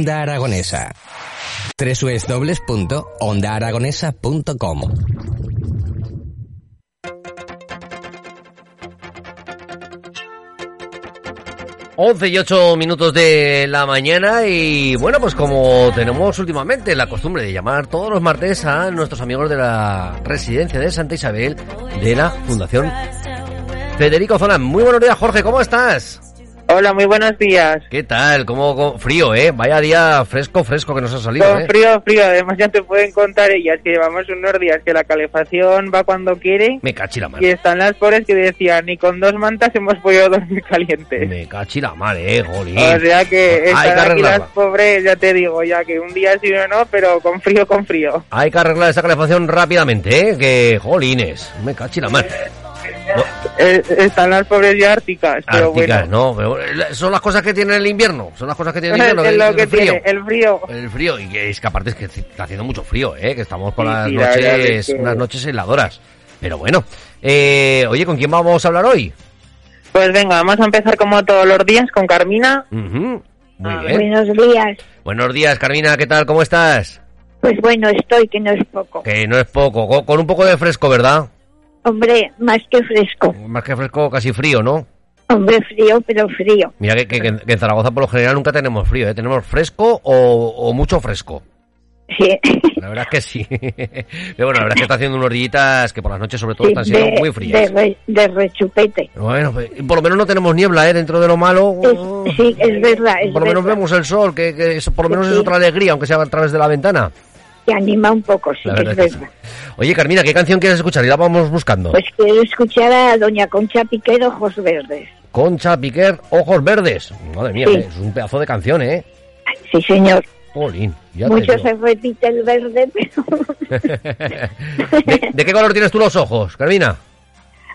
Onda Aragonesa. www.ondaaragonesa.com 11 y 8 minutos de la mañana y bueno, pues como tenemos últimamente la costumbre de llamar todos los martes a nuestros amigos de la residencia de Santa Isabel de la Fundación Federico Zona. Muy buenos días, Jorge, ¿cómo estás? Hola, muy buenos días. ¿Qué tal? ¿Cómo, cómo- frío, eh? Vaya día fresco, fresco que nos ha salido, Con eh. frío, frío. Además ya te pueden contar ellas que llevamos unos días que la calefacción va cuando quiere Me cachi la y están las pobres que decían ni con dos mantas hemos podido dormir calientes. Me cachi la madre, eh, jolín. O sea que Hay que aquí las pobres, ya te digo, ya que un día sí o no, pero con frío, con frío. Hay que arreglar esa calefacción rápidamente, eh. Que, jolines, me cachi la madre. No, Eh, están las pobres ya árticas, pero Árticas, bueno. no, pero son las cosas que tiene el invierno, son las cosas que tiene el es invierno, lo el que frío. tiene, el frío. El frío, y que es que aparte es que está haciendo mucho frío, ¿eh? que estamos con Sí, las sí, noches, es que- unas noches heladoras. Pero bueno, eh, oye, ¿con quién vamos a hablar hoy? Pues venga, vamos a empezar como todos los días con Carmina. Muy Ah, bien. Buenos días. Buenos días, Carmina, ¿qué tal? ¿Cómo estás? Pues bueno, estoy, que no es poco. Que no es poco, con, con un poco de fresco, ¿verdad? Hombre, más que fresco. Más que fresco, casi frío, ¿no? Hombre, frío, pero frío. Mira que, que- que en Zaragoza por lo general nunca tenemos frío, ¿eh? Tenemos fresco o, o mucho fresco. Sí. La verdad es que sí. Pero bueno, la verdad es que está haciendo unos días que por las noches sobre todo Sí, están siendo de, muy frías. de re- de rechupete. Bueno, pues, por lo menos no tenemos niebla, ¿eh? Dentro de lo malo. Es- sí, es verdad, es por lo menos vemos el sol, que, por lo menos Sí, es otra alegría, aunque sea a través de la ventana. Te anima un poco, sí, que es verdad. sí. Oye, Carmina, ¿qué canción quieres escuchar? Y la vamos buscando. Pues quiero escuchar a doña Concha Piquero, Ojos Verdes. Concha Piquer, Ojos Verdes. Madre mía, Sí. es un pedazo de canción, ¿eh? Sí, señor. Jolín, ya Mucho se repite el verde, pero... ¿De, de qué color tienes tú los ojos, Carmina?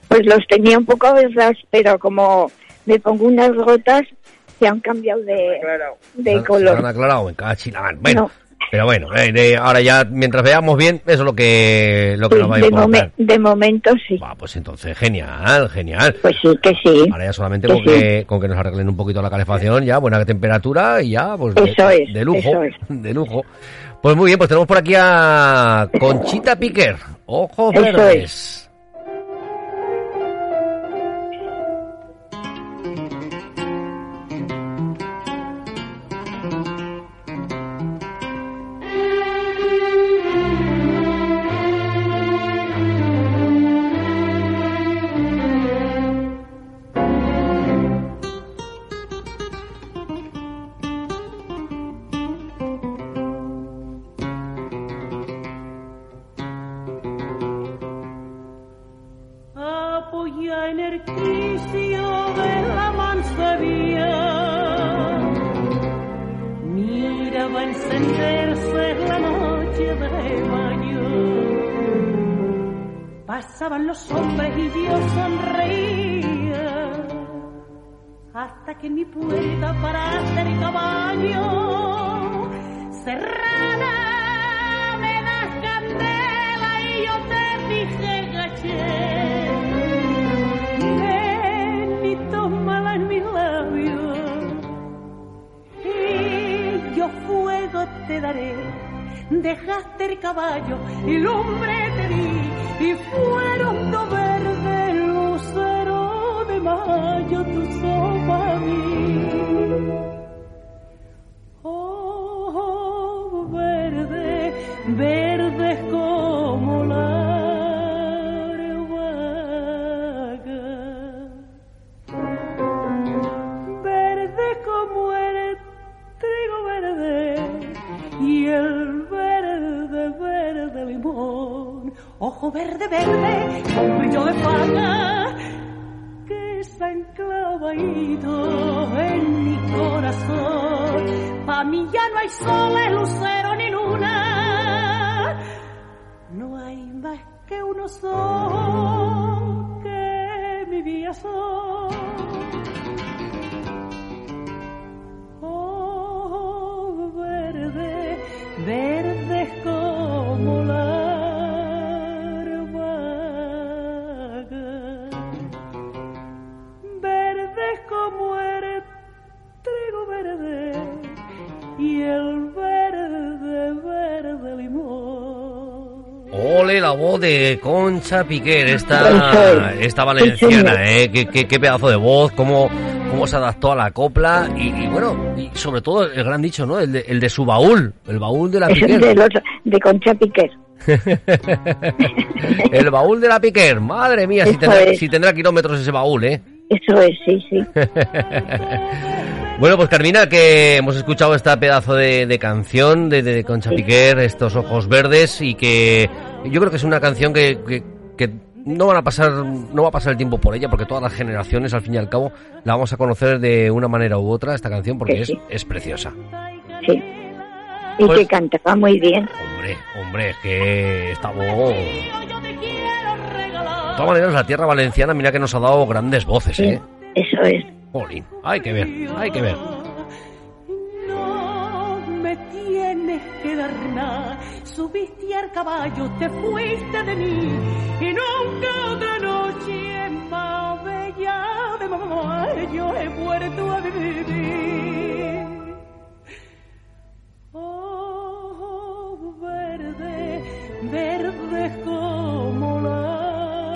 pues los tenía un poco verdes, pero como me pongo unas gotas, se han cambiado de, de Se han- Se color. han aclarado, en mar. Bueno, No. Pero bueno, eh, de- ahora ya, mientras veamos bien, eso es lo que, lo que Sí, nos va a de, momen- de momento sí. Va, pues entonces, genial, genial. Pues sí, que sí. Ahora ya solamente Que con sí. que, con que nos arreglen un poquito la calefacción, ya buena temperatura y ya, pues de, Eso es, de lujo, eso es. de lujo. Pues muy bien, pues tenemos por aquí a Conchita Piquer, ojos Eso verdes. apoya Hasta que mi puerta para hacer caballo cerrada me das candela y yo te dije gaché. Ven y tómala en mis labios y yo fuego te daré. Dejaste el caballo y lumbre te di y fueron dos verdes lucero de mayo tu sopa mí. Oh, verde, verde como la vaga, en mi corazón. Pa' mí ya no hay sol, lucero ni luna. No hay más que uno solo Ole la voz de Concha Piquer, esta, esta valenciana, ¿eh? Qué, qué- qué pedazo de voz, cómo, cómo se adaptó a la copla y, y bueno, y sobre todo el gran dicho, ¿no? El de, el de su baúl, el baúl de la Es Piquer. de, los, de Concha Piquer. el baúl de la Piquer, madre mía, si tendrá, si tendrá kilómetros ese baúl, ¿eh? Eso es, sí, sí. Bueno, pues Carmina, que hemos escuchado esta pedazo de, de canción de, de Concha Piquer, estos ojos verdes, y que yo creo que es una canción que, que, que no van a pasar, no va a pasar el tiempo por ella, porque todas las generaciones, al fin y al cabo, la vamos a conocer de una manera u otra, esta canción, porque Que es, es preciosa. sí. Y Pues- que cantaba muy bien. Hombre, hombre, es que esta voz... De todas maneras, la tierra valenciana, mira que nos ha dado grandes voces, Sí, ¿eh? eso es. Jolín, hay que ver, hay que ver. No me tienes que dar nada. Subiste al caballo, te fuiste de mí. Y nunca otra noche más bella de mamá yo he vuelto a vivir. Oh, verde, verde.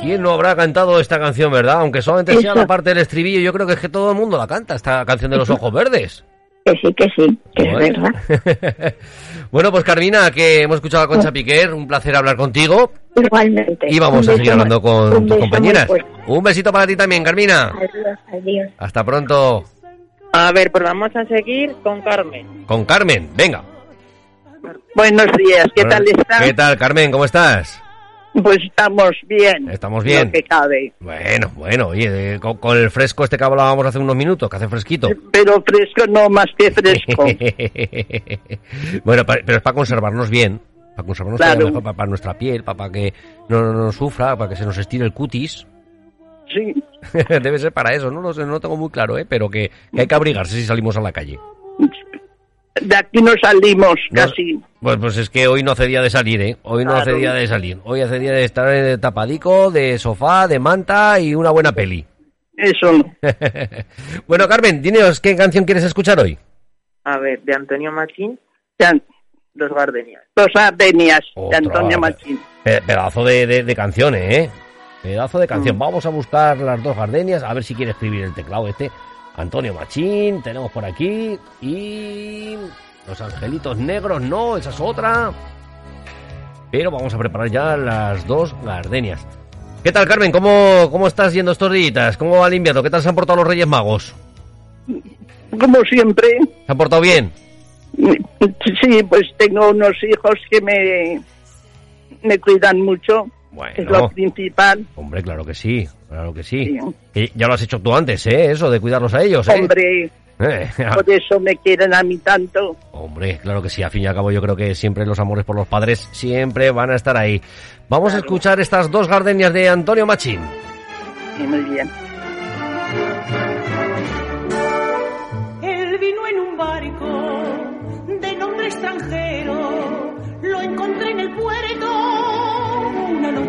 ¿Quién no habrá cantado esta canción, verdad? Aunque solamente sea la parte del estribillo, yo creo que es que todo el mundo la canta, esta canción de los ojos verdes. Que sí, que sí, que es Bueno. verdad. bueno, pues Carmina, que hemos escuchado a Concha Piquer, un placer hablar contigo Igualmente. y vamos a seguir hablando con tus compañeras. Un besito para ti también, Carmina. Adiós, adiós. Hasta pronto. A ver, pues vamos a seguir con Carmen. Con Carmen, venga. Buenos días, ¿qué tal? ¿Qué tal, Carmen? ¿Cómo estás? Pues estamos bien. Estamos bien. Lo que cabe. Bueno, bueno, oye, eh, con, con el fresco este que hablábamos hace unos minutos, que hace fresquito. Pero fresco no más que fresco. bueno, pa- pero es para conservarnos bien, para conservarnos Claro. mejor, para, para nuestra piel, para, para que no, no nos sufra, para que se nos estire el cutis. Sí. Debe ser para eso, no lo sé, no lo tengo muy claro, ¿eh? pero que, que hay que abrigarse si salimos a la calle. De aquí no salimos No- casi. Pues, pues es que hoy no hace día de salir, ¿eh? Hoy no hace día de salir. Hoy hace día de estar eh, tapadico, de sofá, de manta y una buena peli. Eso no. bueno, Carmen, dinos qué canción quieres escuchar hoy. A ver, de Antonio Machín, Los Gardenias. Los Ardenias de. Antonio Machín. Pe- pedazo de, de, de canciones, ¿eh? Pedazo de canción. Mm. Vamos a buscar las dos gardenias, a ver si quiere escribir el teclado este. Antonio Machín, tenemos por aquí. Y. Los angelitos negros, no, esa es otra. Pero vamos a preparar ya las dos gardenias. ¿Qué tal, Carmen? ¿Cómo, cómo estás yendo estos días? ¿Cómo va el invierno? ¿Qué tal se han portado los Reyes Magos? Como siempre, ¿Se han portado bien? sí, pues tengo unos hijos que me, me cuidan mucho. Es lo principal. hombre, claro que sí, claro que sí. Sí. Ya lo has hecho tú antes, ¿eh? Eso de cuidarlos a ellos, ¿eh? Hombre, Eh, por eso me quieren a mí tanto. Hombre, claro que sí, al fin y al cabo yo creo que siempre los amores por los padres siempre van a estar ahí. Vamos a escuchar estas dos gardenias de Antonio Machín. Sí, muy bien. Él vino en un barco de nombre extranjero. Lo encontré en el puerto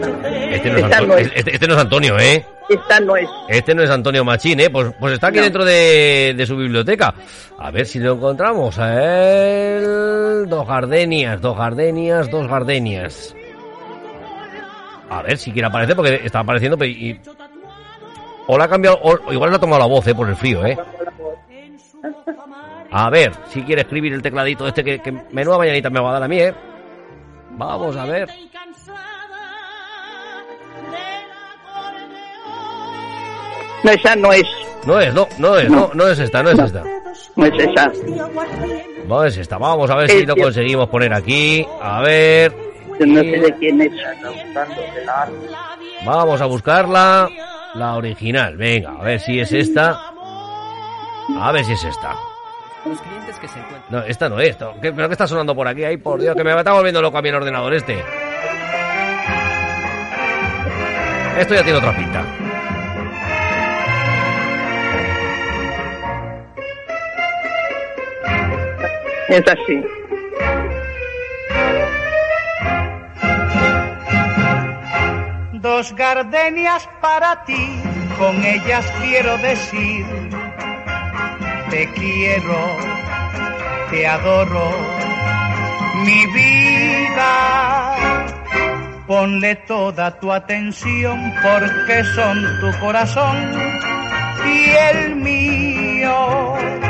Este no es, Esta Anto- no es. este- este no es Antonio, ¿eh? Esta no es. Este no es Antonio Machín, ¿eh? Pues, pues está aquí No. dentro de, de su biblioteca. A ver si lo encontramos. Dos gardenias, dos gardenias, dos gardenias. A ver si quiere aparecer, porque está apareciendo... pero y- O la ha cambiado, o o igual le ha tomado la voz, ¿eh? Por el frío, ¿eh? A ver, si quiere escribir el tecladito este que, que menuda mañanita me va a dar a mí, ¿eh? Vamos a ver. No, esa no es. No es, no, no es, no, no es esta, no es esta. No es esa. No es esta. Vamos a ver si lo que- conseguimos poner aquí. A ver. Yo no sé de quién es. Vamos a buscarla. La original. Venga, a ver si es esta. A ver si es esta. Los clientes que se encuentran. No, esta no es. esto. ¿Qué, ¿Pero qué está sonando por aquí? Ay, por Dios, que me está volviendo loco a mí el ordenador este. Esto ya tiene otra pinta. Es así. Dos gardenias para ti, con ellas quiero decir, te quiero, te adoro, mi vida. Ponle toda tu atención porque son tu corazón y el mío.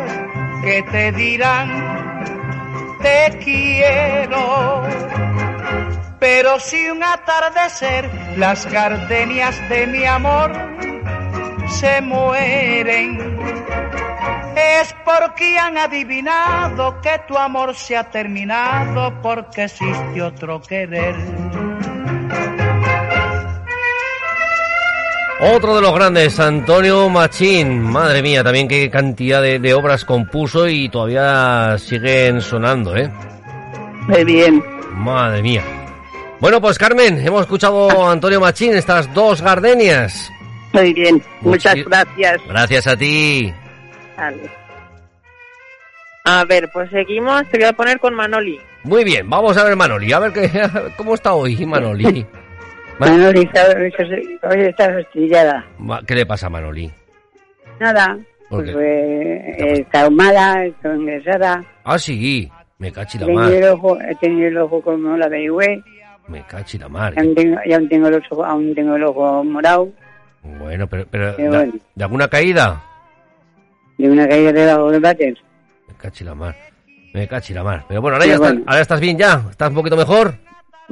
que te dirán te quiero. Pero si un atardecer las gardenias de mi amor se mueren, es porque han adivinado que tu amor se ha terminado porque existe otro querer. Otro de los grandes, Antonio Machín. Madre mía, también qué cantidad de, de obras compuso y todavía siguen sonando, ¿eh? Muy bien. Madre mía. Bueno, pues Carmen, hemos escuchado a Antonio Machín, estas dos gardenias. Muy bien. Muchas Muchi- gracias. Gracias a ti. Vale. A ver, pues seguimos. Te voy a poner con Manoli. Muy bien, vamos a ver Manoli, a ver qué, cómo está hoy Manoli. Ma- Manoli, hoy está fastidiada. ¿Qué le pasa a Manoli? Nada, ¿Por pues eh, está ahumada, está ingresada. Ah, sí, me cachi la mar, el ojo, he tenido el ojo como la averigüé. me cachi la mar. Aún tengo, y aún tengo, aún tengo el ojo morado Bueno, pero, pero ¿de, bueno. de alguna caída? de una caída debajo del váter. Me cachi la mar, me cachi la mar. Pero bueno, ahora ya estás, ahora estás bien ya, estás un poquito mejor.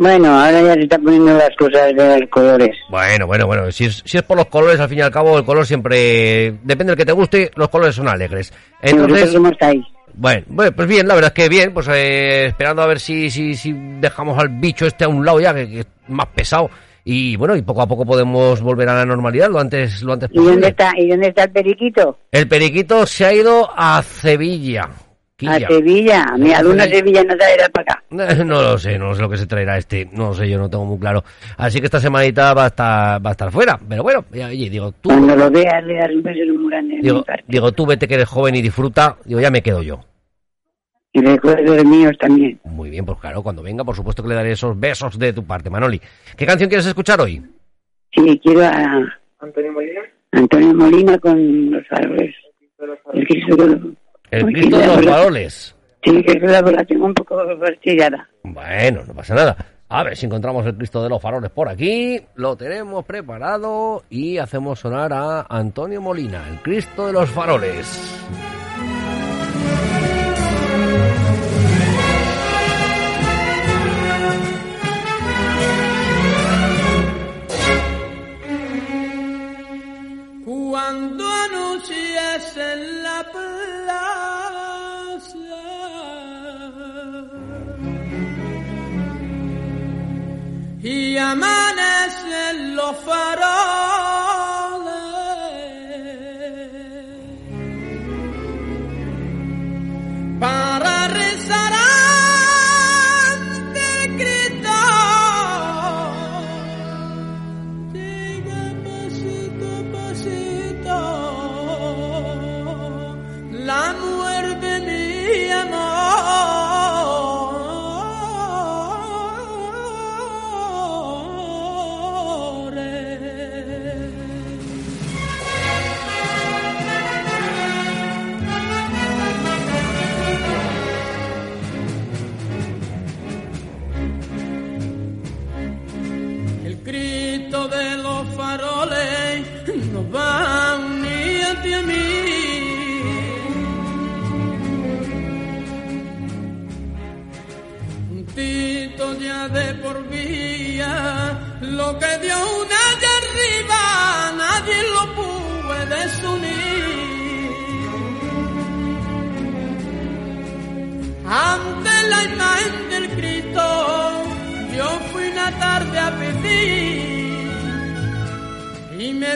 Bueno, ahora ya se están poniendo las cosas de los colores. Bueno, bueno, bueno, si es, si es por los colores, al fin y al cabo, el color siempre, depende del que te guste, los colores son alegres. ¿Vosotros Entonces, cómo estáis? bueno, bueno, pues bien, la verdad es que bien, pues eh, esperando a ver si, si, si dejamos al bicho este a un lado ya, que, que es más pesado. Y bueno, y poco a poco podemos volver a la normalidad lo antes, lo antes ¿Y dónde posible. está, y dónde está el periquito? El periquito se ha ido a Sevilla. Quilla. A Sevilla. Mi alumna Sevilla no traerá para acá. No lo sé, no sé lo que se traerá este, no lo sé, yo no tengo muy claro. Así que esta semanita va a estar, va a estar fuera. Pero bueno, ya, oye, digo, tú, Cuando lo veas, le das un beso muy grande. de mi digo, parte. digo, tú vete que eres joven y disfruta, digo, ya me quedo yo. Y recuerdo los míos también. Muy bien, pues claro, cuando venga, por supuesto que le daré esos besos de tu parte, Manoli. ¿Qué canción quieres escuchar hoy? Sí, quiero a Antonio Molina. Antonio Molina con los árboles. El Cristo de los- El Cristo de los bola- faroles. Sí, que la, la tengo un poco fastidiada. Bueno, no pasa nada. A ver si encontramos el Cristo de los faroles por aquí. Lo tenemos preparado y hacemos sonar a Antonio Molina, el Cristo de los faroles. Y amanecen los faroles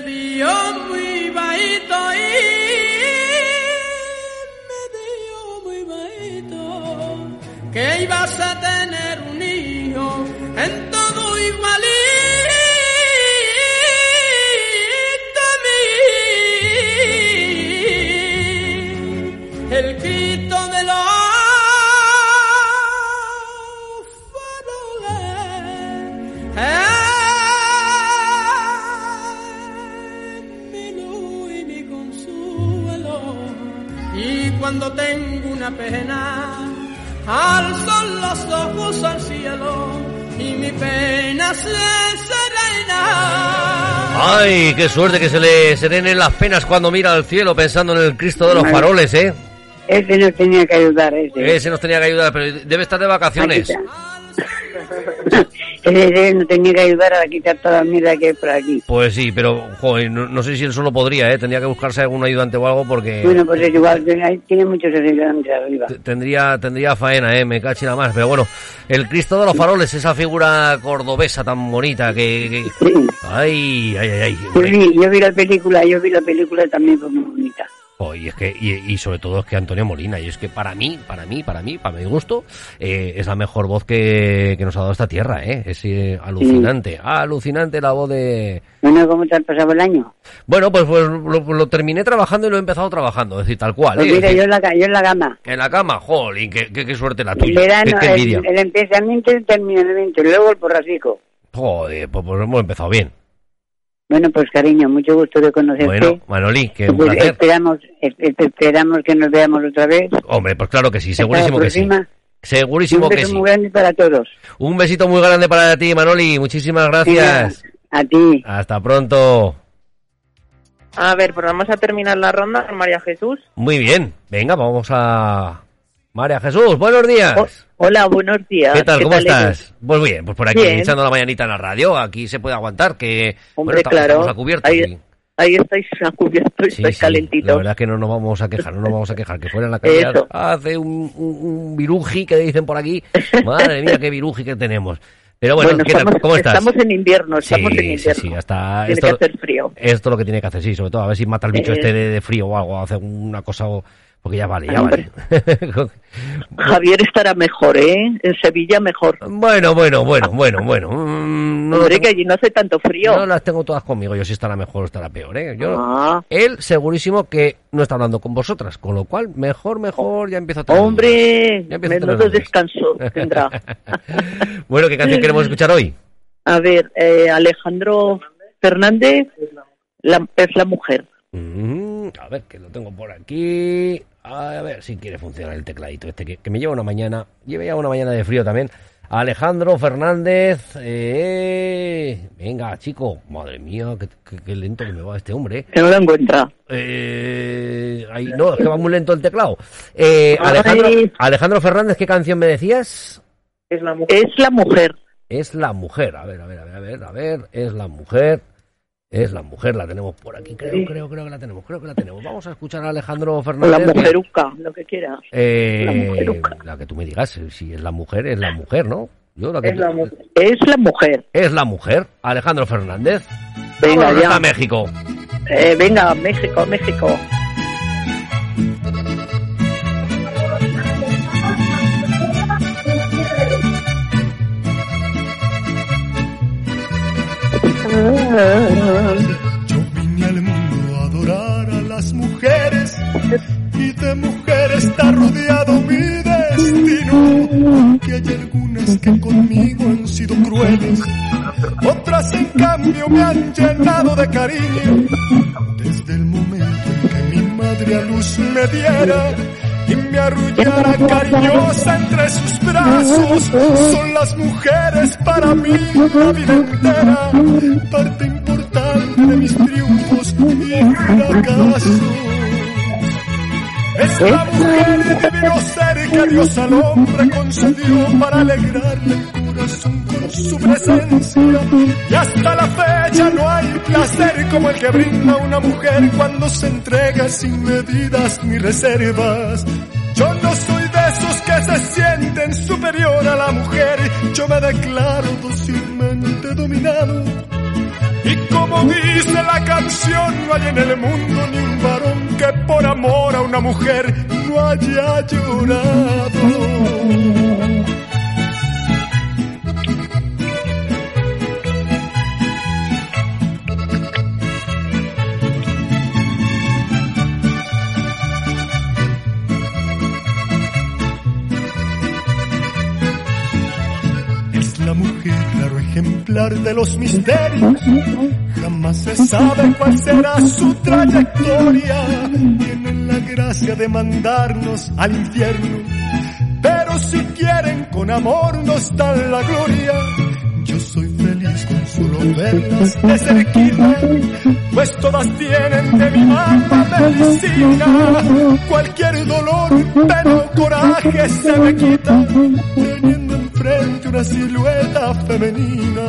y me una pena, alzo los ojos al cielo y mi pena se serena. Ay, qué suerte que se le serenen las penas cuando mira al cielo pensando en el Cristo de los faroles, ¿eh? Ese nos tenía que ayudar, ese. Ese nos tenía que ayudar, pero debe estar de vacaciones. nos tenía que ayudar a quitar toda la mierda que hay por aquí. Pues sí, pero joder, no, no sé si él solo podría, ¿eh? Tendría que buscarse algún ayudante o algo porque Bueno, pues es igual, tiene- muchos ayudantes arriba. tendría tendría faena, ¿eh? Me cachi nada más. Pero bueno, el Cristo de los faroles, esa figura cordobesa tan bonita que... que- Ay, ay, ay, ay. Yo vi, yo vi la película, yo vi la película también fue muy bonita. Oh, y es que y, y sobre todo es que Antonio Molina y es que para mí para mí para mí para mi gusto eh, es la mejor voz que, que nos ha dado esta tierra eh es eh, alucinante alucinante la voz de Bueno, ¿cómo te has pasado el año? bueno pues pues lo, lo terminé trabajando y lo he empezado trabajando es decir tal cual Pues eh, mira, yo en la, yo en la gama. en la cama jolín qué, qué, qué suerte la tuya verano, qué, qué el, el empezamiento y el terminamiento, y luego el porracico. joder pues, pues hemos empezado bien Bueno, pues cariño, mucho gusto de conocerte. bueno Manoli que un Pues placer esperamos, es- es- esperamos que nos veamos otra vez. hombre pues claro que sí segurísimo que sí segurísimo Un que beso sí muy grande para todos. un besito muy grande para ti Manoli muchísimas gracias A ti. hasta pronto A ver, pues vamos a terminar la ronda con María Jesús. Muy bien, venga, vamos a... María Jesús, buenos días. Hola, buenos días. ¿Qué tal? ¿Cómo eres? estás? Pues bien, pues por aquí Bien. echando la mañanita en la radio, aquí se puede aguantar, que Hombre, bueno, claro. a cubierto. Ahí, estáis a cubierto, estáis sí, calentitos. La verdad es que no nos vamos a quejar, no nos vamos a quejar, que fuera en la calle hace un, un, un viruji que dicen por aquí. Madre mía, qué viruji que tenemos. Pero bueno, Bueno, ¿qué tal? ¿Cómo estás? estamos en invierno, estamos sí, en invierno. Sí, sí, hasta Tiene esto, que hacer frío. Esto es lo que tiene que hacer, sí, sobre todo a ver si mata el bicho Eh. este de, de frío o algo, hace una cosa, o- porque ya vale, ya vale. Javier estará mejor, ¿eh? En Sevilla mejor. Bueno, bueno, bueno, bueno, bueno. Mm, no, Hombre, que allí no hace tanto frío. no las tengo todas conmigo, yo si estará mejor o estará peor, ¿eh? Yo, Ah. Él segurísimo que no está hablando con vosotras, con lo cual, mejor, mejor, ya empiezo a tener Hombre, Ya empiezo menudo descanso tendrá. Bueno, ¿qué canción queremos escuchar hoy? A ver, eh, Alejandro Fernández la- es la mujer. Mm, a ver, que lo tengo por aquí. A ver si quiere funcionar el tecladito este, que, que me lleva una mañana. Lleva ya una mañana de frío también. Alejandro Fernández. eh, venga, chico. Madre mía, qué, qué- qué lento que me va este hombre. Que no lo encuentra. Eh, ahí, no, es que va muy lento el teclado. Eh, Alejandro. Alejandro Fernández, ¿qué canción me decías? Es la mujer. Es la mujer. Es la mujer. A ver, a ver, a ver, a ver, a ver. Es la mujer. Es la mujer, la tenemos por aquí, creo, Sí. creo, creo que la tenemos, creo que la tenemos. Vamos a escuchar a Alejandro O Fernández. la mujeruca, lo que quieras. Eh, La mujeruca. la que tú me digas, eh, si es la mujer, es la mujer, ¿no? Yo la que Es la mujer. Es la mujer. Es la mujer, Alejandro Fernández. Venga, Vámonos ya. hasta México. Eh, venga, México, México. Yo vine al mundo a adorar a las mujeres y de mujeres está rodeado mi destino. Que hay algunas que conmigo han sido crueles, otras en cambio me han llenado de cariño. Desde el momento en que mi madre a luz me diera y me arrullara cariñosa entre sus brazos, son las mujeres para mí la vida entera, mis triunfos y fracasos. Es la mujer el divino ser que Dios al hombre concedió para alegrarle el corazón con su presencia. Y hasta la fecha no hay placer como el que brinda una mujer cuando se entrega sin medidas ni reservas. Yo no soy de esos que se sienten superior a la mujer, yo me declaro dócilmente dominado. Como dice la canción, no hay en el mundo ni un varón que por amor a una mujer no haya llorado. Raro ejemplar de los misterios. Jamás se sabe cuál será su trayectoria. Tiene la gracia de mandarnos al infierno. Pero si quieren con amor nos dan la gloria. Yo soy feliz con solo verlas de cerquita, pues todas tienen de mi mapa medicina. Cualquier dolor, pero coraje se me quita, teniendo una silueta femenina.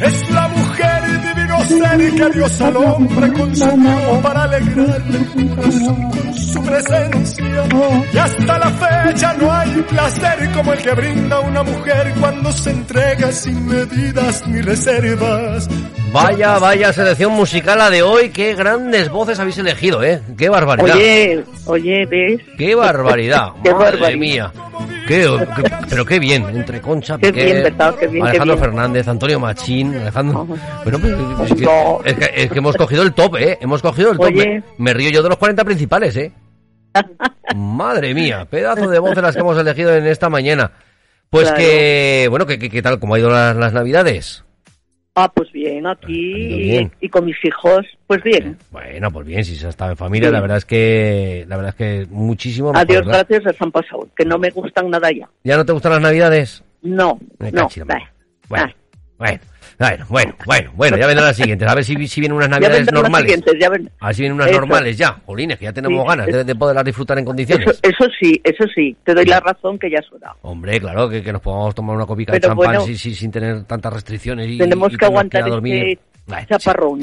Es la mujer divino ser que Dios al hombre consumió para alegrarle el corazón con su presencia. Y hasta la fecha no hay placer como el que brinda una mujer cuando se entrega sin medidas ni reservas. Vaya, vaya selección musical la de hoy. Qué grandes voces habéis elegido, ¿eh? Qué barbaridad. Oye, oye, ¿ves? Qué barbaridad. Qué Madre barbaridad. mía. Qué, qué- pero qué bien. Entre Concha, Qué Piqué, bien, ¿verdad? Qué bien, qué Alejandro bien. Fernández, Antonio Machín, Alejandro... Bueno, pues, es, que, es que- es que hemos cogido el top, ¿eh? Hemos cogido el top. Me, me río yo de los 40 principales, ¿eh? Madre mía, pedazo de voces las que hemos elegido en esta mañana. Pues Claro. que, bueno, ¿qué tal? ¿Cómo ha ido las, las navidades? Ah, pues bien, aquí bien. y con mis hijos, pues bien. Bueno, pues bien, si se ha estado en familia, Sí. la verdad es que, la verdad es que muchísimo mejor, Adiós, ¿verdad? gracias, les han pasado, que no me gustan nada ya. ¿Ya no te gustan las navidades? No, Me no. Bueno, bueno, bueno, bueno, bueno, bueno, ya vendrán las siguientes. A ver si, si vienen unas navidades las normales. siguientes, ya ven- A ver si vienen unas Eso. normales ya. Jolines, que ya tenemos Sí, ganas de, poderlas disfrutar en condiciones. Eso, eso sí, eso sí, te doy la razón que ya hora. Hombre, claro, que, que nos podamos tomar una copica de champán bueno, sin, tener tantas restricciones y Tenemos y que aguantar dormir. este Chaparrón.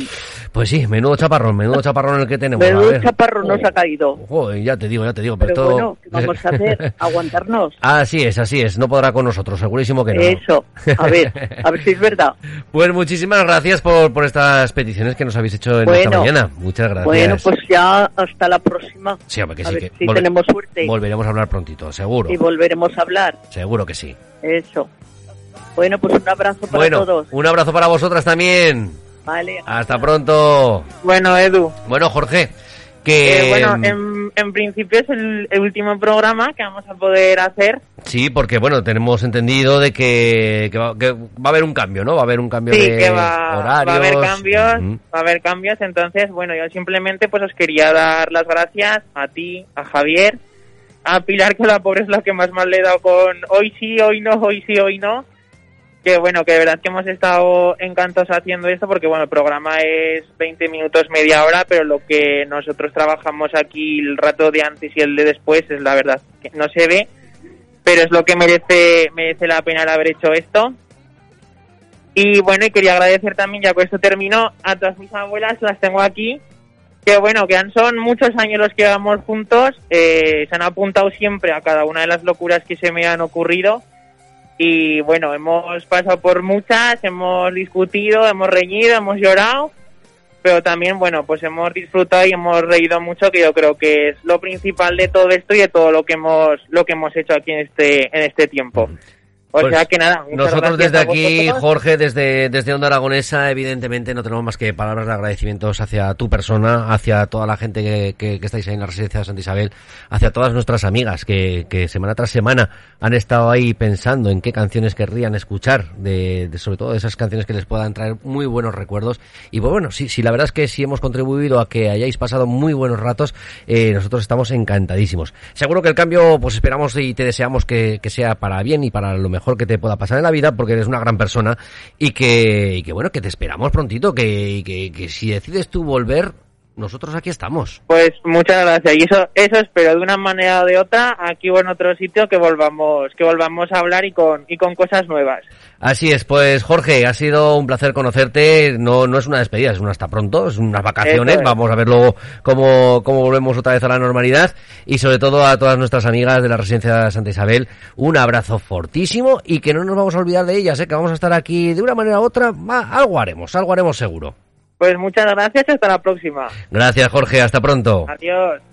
Pues sí, menudo chaparrón, menudo chaparrón el que tenemos. Menudo chaparrón nos ha caído. Joder, ya te digo, ya te digo. Pero, Pero esto- bueno, ¿qué vamos a hacer? Aguantarnos. Así es, así es. No podrá con nosotros, segurísimo que no. Eso, a ver, a ver si es verdad. Pues muchísimas gracias por, por estas peticiones que nos habéis hecho en esta mañana. Muchas gracias. Bueno, pues ya hasta la próxima. Sí, hombre, que a sí, ver que si volve- tenemos suerte Volveremos a hablar prontito, seguro. y volveremos a hablar. Seguro que sí. Eso. Bueno, pues un abrazo para bueno, todos. un abrazo para vosotras también. Vale. Hasta pronto. Bueno, Edu. Bueno, Jorge, que... Eh, bueno, en, en principio es el, el último programa que vamos a poder hacer. Sí, porque bueno, tenemos entendido de que, que va, que va a haber un cambio, ¿no? Va a haber un cambio Sí, de que va, horarios. va a haber cambios, va a haber cambios. Entonces, bueno, yo simplemente pues os quería dar las gracias a ti, a Javier, a Pilar, que la pobre es la que más mal le he dado con hoy sí, hoy no, hoy sí, hoy no. Que bueno, que de verdad que hemos estado encantados haciendo esto porque bueno, el programa es 20 minutos, media hora, pero lo que nosotros trabajamos aquí el rato de antes y el de después es la verdad que no se ve, pero es lo que merece merece la pena el haber hecho esto. Y bueno, y quería agradecer también, ya con esto termino, a todas mis abuelas, las tengo aquí, que bueno, que han- son muchos años los que llevamos juntos, eh, se han apuntado siempre a cada una de las locuras que se me han ocurrido. Y bueno, hemos pasado por muchas, hemos discutido, hemos reñido, hemos llorado, pero también, bueno, pues hemos disfrutado y hemos reído mucho, que yo creo que es lo principal de todo esto y de todo lo que hemos, lo que hemos hecho aquí en este, en este tiempo. O Pues sea que nada, Nosotros desde aquí. Jorge, desde, desde Onda Aragonesa, evidentemente no tenemos más que palabras de agradecimientos hacia tu persona, hacia toda la gente que, que- que estáis ahí en la residencia de Santa Isabel, hacia todas nuestras amigas que, que semana tras semana han estado ahí pensando en qué canciones querrían escuchar, de, de sobre todo esas canciones que les puedan traer muy buenos recuerdos. Y pues bueno, sí, sí, la verdad es que si hemos contribuido a que hayáis pasado muy buenos ratos, eh, nosotros estamos encantadísimos. Seguro que el cambio, pues esperamos y te deseamos que, que sea para bien y para lo mejor que te pueda pasar en la vida, porque eres una gran persona y que, y que bueno, que te esperamos prontito, que, que, que si decides tú volver, nosotros aquí estamos. Pues muchas gracias. Y eso, eso espero de una manera o de otra, aquí o en otro sitio, que volvamos, que volvamos a hablar y con, y con cosas nuevas. Así es, pues Jorge, ha sido un placer conocerte. No, no es una despedida, es un hasta pronto, es unas vacaciones. Es. Vamos a ver luego cómo, cómo volvemos otra vez a la normalidad. Y sobre todo a todas nuestras amigas de la residencia de Santa Isabel, un abrazo fortísimo y que no nos vamos a olvidar de ellas, ¿eh? que vamos a estar aquí de una manera u otra. Va, algo haremos, algo haremos seguro. Pues muchas gracias y hasta la próxima. Gracias, Jorge, hasta pronto. Adiós.